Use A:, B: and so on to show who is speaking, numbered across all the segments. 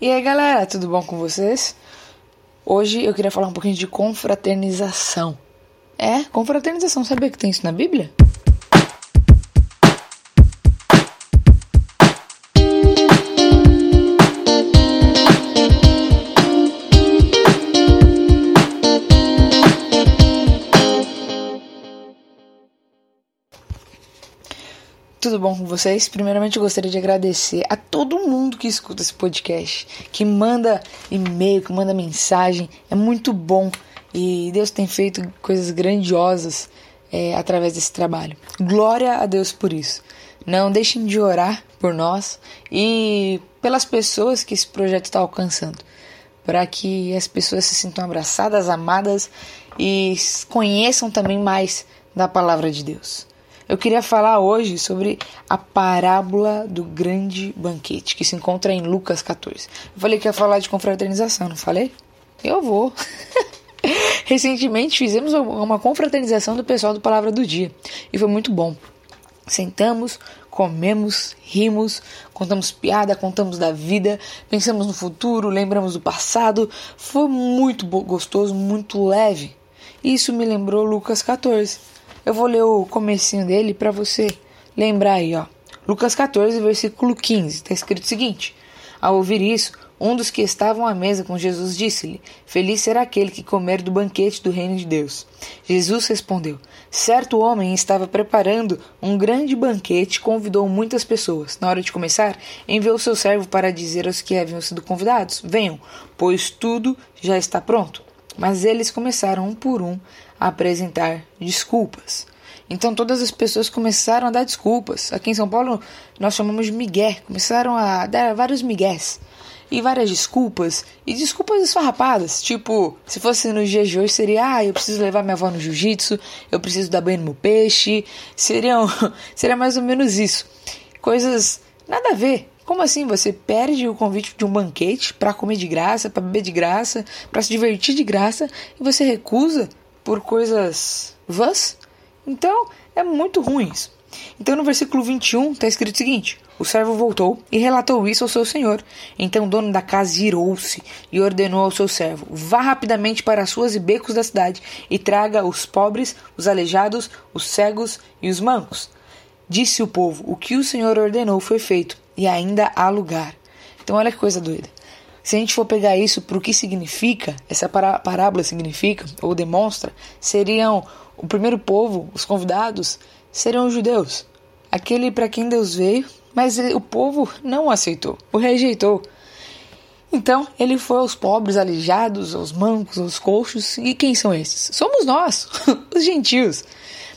A: E aí galera, tudo bom com vocês? Hoje eu queria falar um pouquinho de confraternização. É, confraternização, sabia que tem isso na Bíblia? Tudo bom com vocês? Primeiramente, eu gostaria de agradecer a todo mundo que escuta esse podcast, que manda e-mail, que manda mensagem. É muito bom e Deus tem feito coisas grandiosas é, através desse trabalho. Glória a Deus por isso. Não deixem de orar por nós e pelas pessoas que esse projeto está alcançando, para que as pessoas se sintam abraçadas, amadas e conheçam também mais da palavra de Deus. Eu queria falar hoje sobre a parábola do grande banquete, que se encontra em Lucas 14. Eu falei que ia falar de confraternização, não falei? Eu vou. Recentemente fizemos uma confraternização do pessoal do Palavra do Dia e foi muito bom. Sentamos, comemos, rimos, contamos piada, contamos da vida, pensamos no futuro, lembramos do passado. Foi muito gostoso, muito leve. Isso me lembrou Lucas 14 eu vou ler o comecinho dele para você lembrar aí, ó. Lucas 14, versículo 15, está escrito o seguinte: Ao ouvir isso, um dos que estavam à mesa com Jesus disse-lhe: Feliz será aquele que comer do banquete do reino de Deus. Jesus respondeu: Certo homem estava preparando um grande banquete e convidou muitas pessoas. Na hora de começar, enviou seu servo para dizer aos que haviam sido convidados: Venham, pois tudo já está pronto. Mas eles começaram um por um apresentar desculpas. Então todas as pessoas começaram a dar desculpas. Aqui em São Paulo nós chamamos de migué. Começaram a dar vários migués. E várias desculpas. E desculpas esfarrapadas. Tipo, se fosse no dia de hoje seria... Ah, eu preciso levar minha avó no jiu-jitsu. Eu preciso dar banho no meu peixe. Seriam, seria mais ou menos isso. Coisas nada a ver. Como assim você perde o convite de um banquete para comer de graça, para beber de graça, para se divertir de graça e você recusa por coisas vãs? Então é muito ruim isso. Então no versículo 21 está escrito o seguinte: O servo voltou e relatou isso ao seu senhor. Então o dono da casa irou-se e ordenou ao seu servo: Vá rapidamente para as ruas e becos da cidade e traga os pobres, os aleijados, os cegos e os mancos. Disse o povo: O que o senhor ordenou foi feito e ainda há lugar. Então olha que coisa doida. Se a gente for pegar isso para o que significa, essa parábola significa ou demonstra, seriam o primeiro povo, os convidados, seriam os judeus, aquele para quem Deus veio, mas o povo não o aceitou, o rejeitou. Então ele foi aos pobres, aleijados, aos mancos, aos coxos, e quem são esses? Somos nós, os gentios.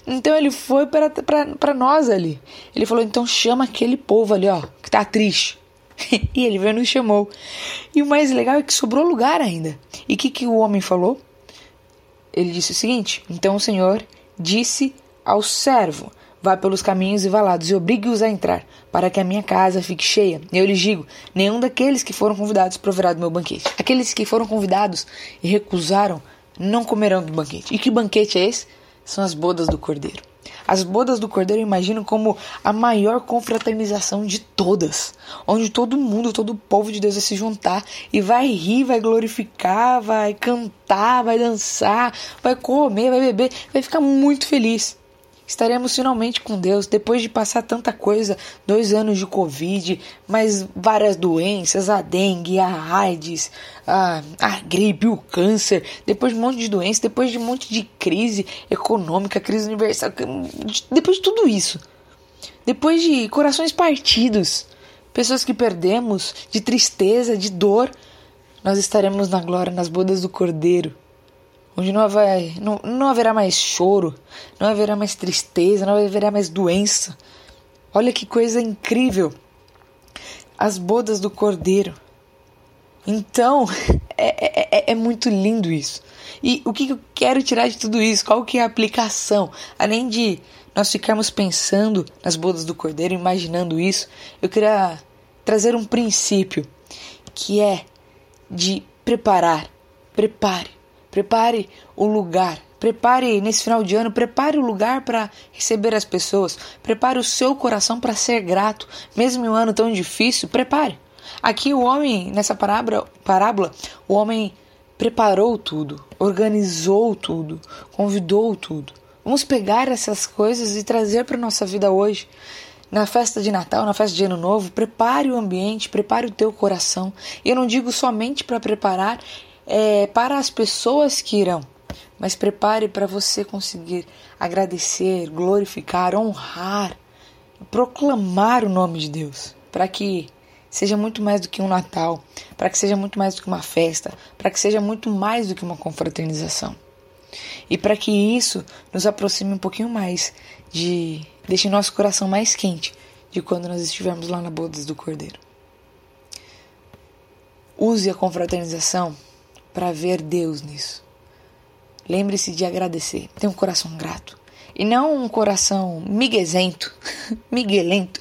A: Então ele foi para nós ali. Ele falou: então chama aquele povo ali, ó, que tá triste. e ele veio nos chamou. E o mais legal é que sobrou lugar ainda. E o que, que o homem falou? Ele disse o seguinte: Então o Senhor disse ao servo: Vá pelos caminhos e valados e obrigue-os a entrar, para que a minha casa fique cheia. E eu lhes digo: nenhum daqueles que foram convidados proverá do meu banquete. Aqueles que foram convidados e recusaram não comerão do banquete. E que banquete é esse? são as bodas do Cordeiro. As bodas do Cordeiro eu imagino como a maior confraternização de todas, onde todo mundo, todo o povo de Deus vai se juntar e vai rir, vai glorificar, vai cantar, vai dançar, vai comer, vai beber, vai ficar muito feliz estaremos finalmente com Deus depois de passar tanta coisa dois anos de Covid, mais várias doenças, a dengue, a AIDS, a, a gripe, o câncer, depois de um monte de doenças, depois de um monte de crise econômica, crise universal, depois de tudo isso, depois de corações partidos, pessoas que perdemos, de tristeza, de dor, nós estaremos na glória nas bodas do Cordeiro onde não, vai, não, não haverá mais choro, não haverá mais tristeza, não haverá mais doença. Olha que coisa incrível! As bodas do cordeiro. Então, é, é, é, muito lindo isso. E o que eu quero tirar de tudo isso? Qual que é a aplicação? Além de nós ficarmos pensando nas bodas do cordeiro, imaginando isso, eu queria trazer um princípio que é de preparar. Prepare Prepare o lugar. Prepare nesse final de ano, prepare o lugar para receber as pessoas. Prepare o seu coração para ser grato, mesmo em um ano tão difícil. Prepare. Aqui o homem, nessa parábola, parábola, o homem preparou tudo, organizou tudo, convidou tudo. Vamos pegar essas coisas e trazer para nossa vida hoje. Na festa de Natal, na festa de Ano Novo, prepare o ambiente, prepare o teu coração. E eu não digo somente para preparar é, para as pessoas que irão, mas prepare para você conseguir agradecer, glorificar, honrar, proclamar o nome de Deus, para que seja muito mais do que um Natal, para que seja muito mais do que uma festa, para que seja muito mais do que uma confraternização. E para que isso nos aproxime um pouquinho mais de deixe nosso coração mais quente de quando nós estivermos lá na bodas do Cordeiro. Use a confraternização para ver Deus nisso. Lembre-se de agradecer. Tenha um coração grato. E não um coração miguezento, miguelento.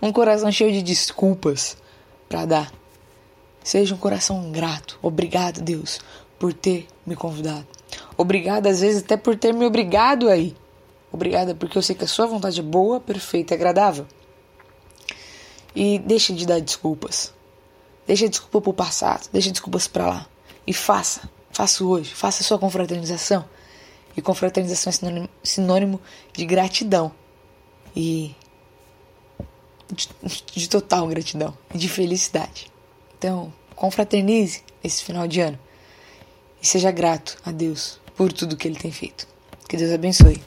A: Um coração cheio de desculpas para dar. Seja um coração grato. Obrigado, Deus, por ter me convidado. Obrigado, às vezes, até por ter me obrigado aí. Obrigada, porque eu sei que a sua vontade é boa, perfeita e agradável. E deixe de dar desculpas. Deixa desculpa pro passado, deixa desculpas para lá. E faça, faça hoje, faça sua confraternização. E confraternização é sinônimo, sinônimo de gratidão. E de, de total gratidão. E de felicidade. Então, confraternize esse final de ano. E seja grato a Deus por tudo que Ele tem feito. Que Deus abençoe.